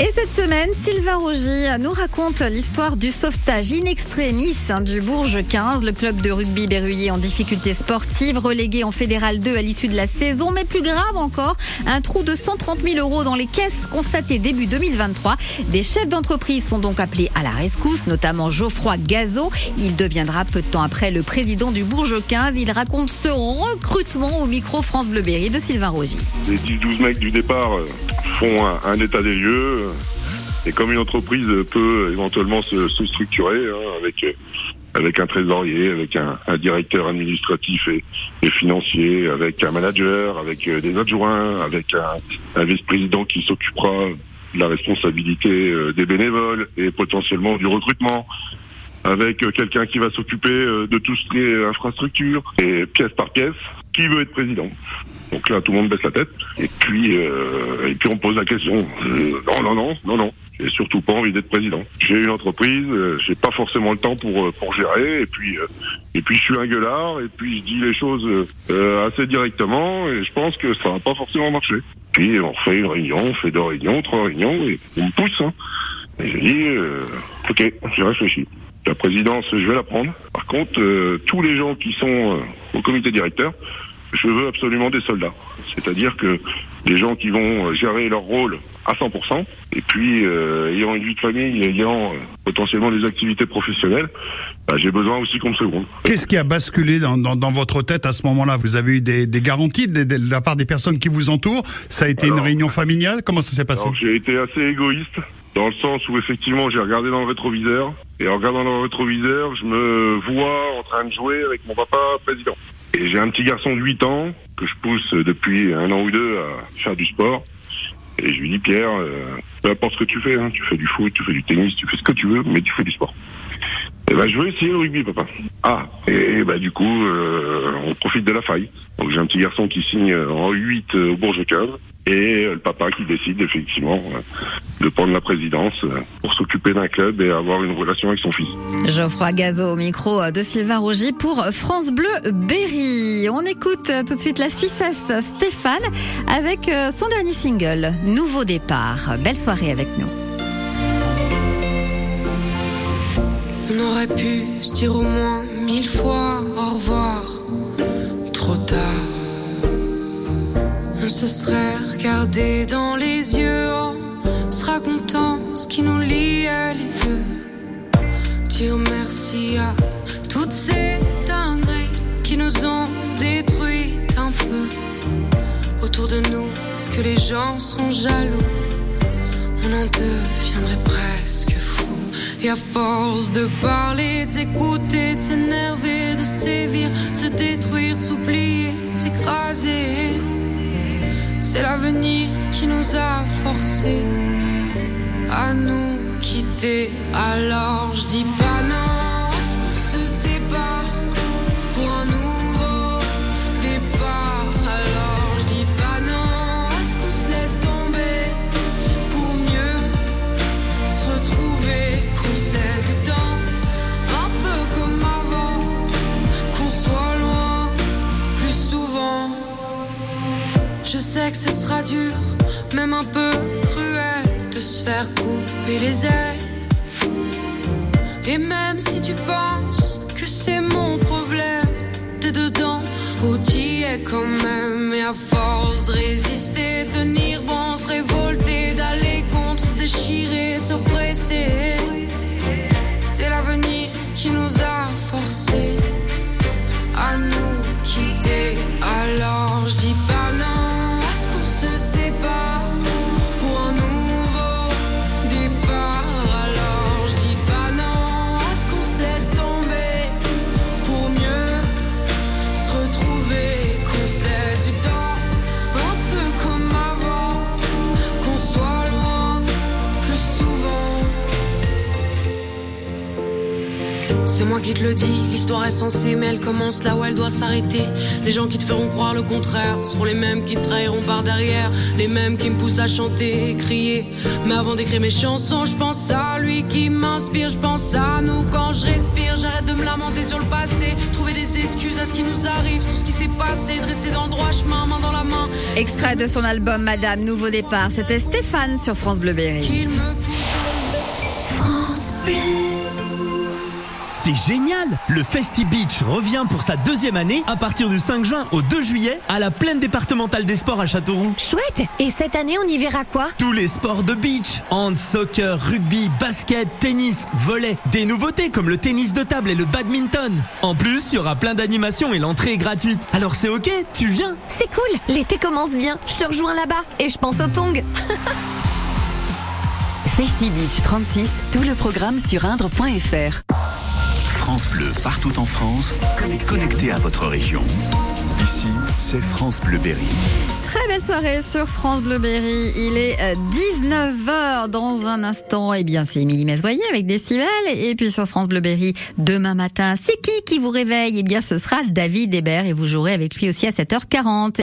Et cette semaine, Sylvain Rogy nous raconte l'histoire du sauvetage in extremis hein, du Bourges 15, le club de rugby berruyer en difficulté sportive, relégué en fédéral 2 à l'issue de la saison. Mais plus grave encore, un trou de 130 000 euros dans les caisses constaté début 2023. Des chefs d'entreprise sont donc appelés à la rescousse, notamment Geoffroy Gazot. Il deviendra peu de temps après le président du Bourges 15. Il raconte ce recrutement au micro France Bleu Berry de Sylvain Rogy. Les 10-12 mecs du départ euh, font un, état des lieux. Et comme une entreprise peut éventuellement se, se structurer hein, avec avec un trésorier, avec un, directeur administratif et, financier, avec un manager, avec euh, des adjoints, avec un, vice-président qui s'occupera de la responsabilité euh, des bénévoles et potentiellement du recrutement, avec euh, quelqu'un qui va s'occuper de tout ce qui infrastructure et pièce par pièce, qui veut être président. Donc là, tout le monde baisse la tête. Et puis, euh, et puis on pose la question. Euh, non, non, non, non, non. J'ai surtout pas envie d'être président. J'ai une entreprise, euh, j'ai pas forcément le temps pour pour gérer. Et puis, et puis je suis un gueulard. Et puis je dis les choses assez directement. Et je pense que ça va pas forcément marcher. Puis on fait une réunion, on fait deux réunions, trois réunions, et on me pousse. Hein. Et je dis, ok, j'ai réfléchi. La présidence, je vais la prendre. Par contre, tous les gens qui sont au comité directeur, je veux absolument des soldats. C'est-à-dire que des gens qui vont gérer leur rôle à 100%, et puis euh, ayant une vie de famille, ayant euh, potentiellement des activités professionnelles, bah, j'ai besoin aussi qu'on me seconde. Qu'est-ce qui a basculé dans, dans, dans votre tête à ce moment-là? Vous avez eu des, des garanties de, de, de, la part des personnes qui vous entourent? Ça a été alors, une réunion familiale? Comment ça s'est passé? J'ai été assez égoïste, dans le sens où effectivement j'ai regardé dans le rétroviseur, et en regardant dans le rétroviseur, je me vois en train de jouer avec mon papa président. Et j'ai un petit garçon de 8 ans que je pousse depuis un an ou deux à faire du sport. Et je lui dis, Pierre, euh, peu importe ce que tu fais, hein, tu fais du foot, tu fais du tennis, tu fais ce que tu veux, mais tu fais du sport. Et ben, je veux essayer le rugby, papa. Ah, et bah, du coup, euh, on profite de la faille. Donc, j'ai un petit garçon qui signe en 8 au 15 et le papa qui décide effectivement de prendre la présidence pour s'occuper d'un club et avoir une relation avec son fils. Geoffroy Gazot au micro de Sylvain Rogy pour France Bleu Berry. On écoute tout de suite la Suissesse Stéphane avec son dernier single, Nouveau départ. Belle soirée avec nous. On aurait pu se dire au moins mille fois au revoir, se serait regardé dans les yeux en se racontant ce qui nous liait les deux. Dire merci à toutes ces dingueries qui nous ont détruites un peu. Autour de nous, est-ce que les gens sont jaloux? On en deviendrait presque fou. Et à force de parler, de s'écouter, de s'énerver, de sévir, de se détruire, de s'oublier, de s'écraser. C'est l'avenir qui nous a forcés à nous quitter. Alors je dis pas non, ce sera dur, même un peu cruel, de se faire couper les ailes. Et même si tu penses que c'est mon problème, t'es dedans, ou t'y es quand même. Et à force de résister, tenir bon, se révolter, d'aller contre, se déchirer, s'oppresser. C'est l'avenir qui nous a C'est moi qui te le dis, l'histoire est censée, mais elle commence là où elle doit s'arrêter. Les gens qui te feront croire le contraire seront les mêmes qui te trahiront par derrière, les mêmes qui me poussent à chanter et crier. Mais avant d'écrire mes chansons, je pense à lui qui m'inspire, je pense à nous quand je respire. J'arrête de me lamenter sur le passé, trouver des excuses à ce qui nous arrive, sur ce qui s'est passé, de rester dans le droit chemin, main dans la main. Extrait de son album Madame Nouveau Départ, c'était Stéphane sur France Bleu Berry. France Bleu. C'est génial. Le Festi Beach revient pour sa deuxième année à partir du 5 juin au 2 juillet à la plaine départementale des sports à Châteauroux. Chouette. Et cette année, on y verra quoi? Tous les sports de beach, hand, soccer, rugby, basket, tennis, volley, des nouveautés comme le tennis de table et le badminton. En plus, il y aura plein d'animations et l'entrée est gratuite. Alors c'est ok, tu viens. C'est cool. L'été commence bien, je te rejoins là-bas. Et je pense au tongs Festi Beach 36, tout le programme sur indre.fr. France Bleu, partout en France, connecté à votre région. Ici, c'est France Bleu Berry. Très belle soirée sur France Bleu Berry. Il est 19h dans un instant. Eh bien, c'est Émilie Mesvoyer avec Décibel. Et puis sur France Bleu Berry, demain matin, c'est qui qui vous réveille? Eh bien, ce sera David Hébert et vous jouerez avec lui aussi à 7h40.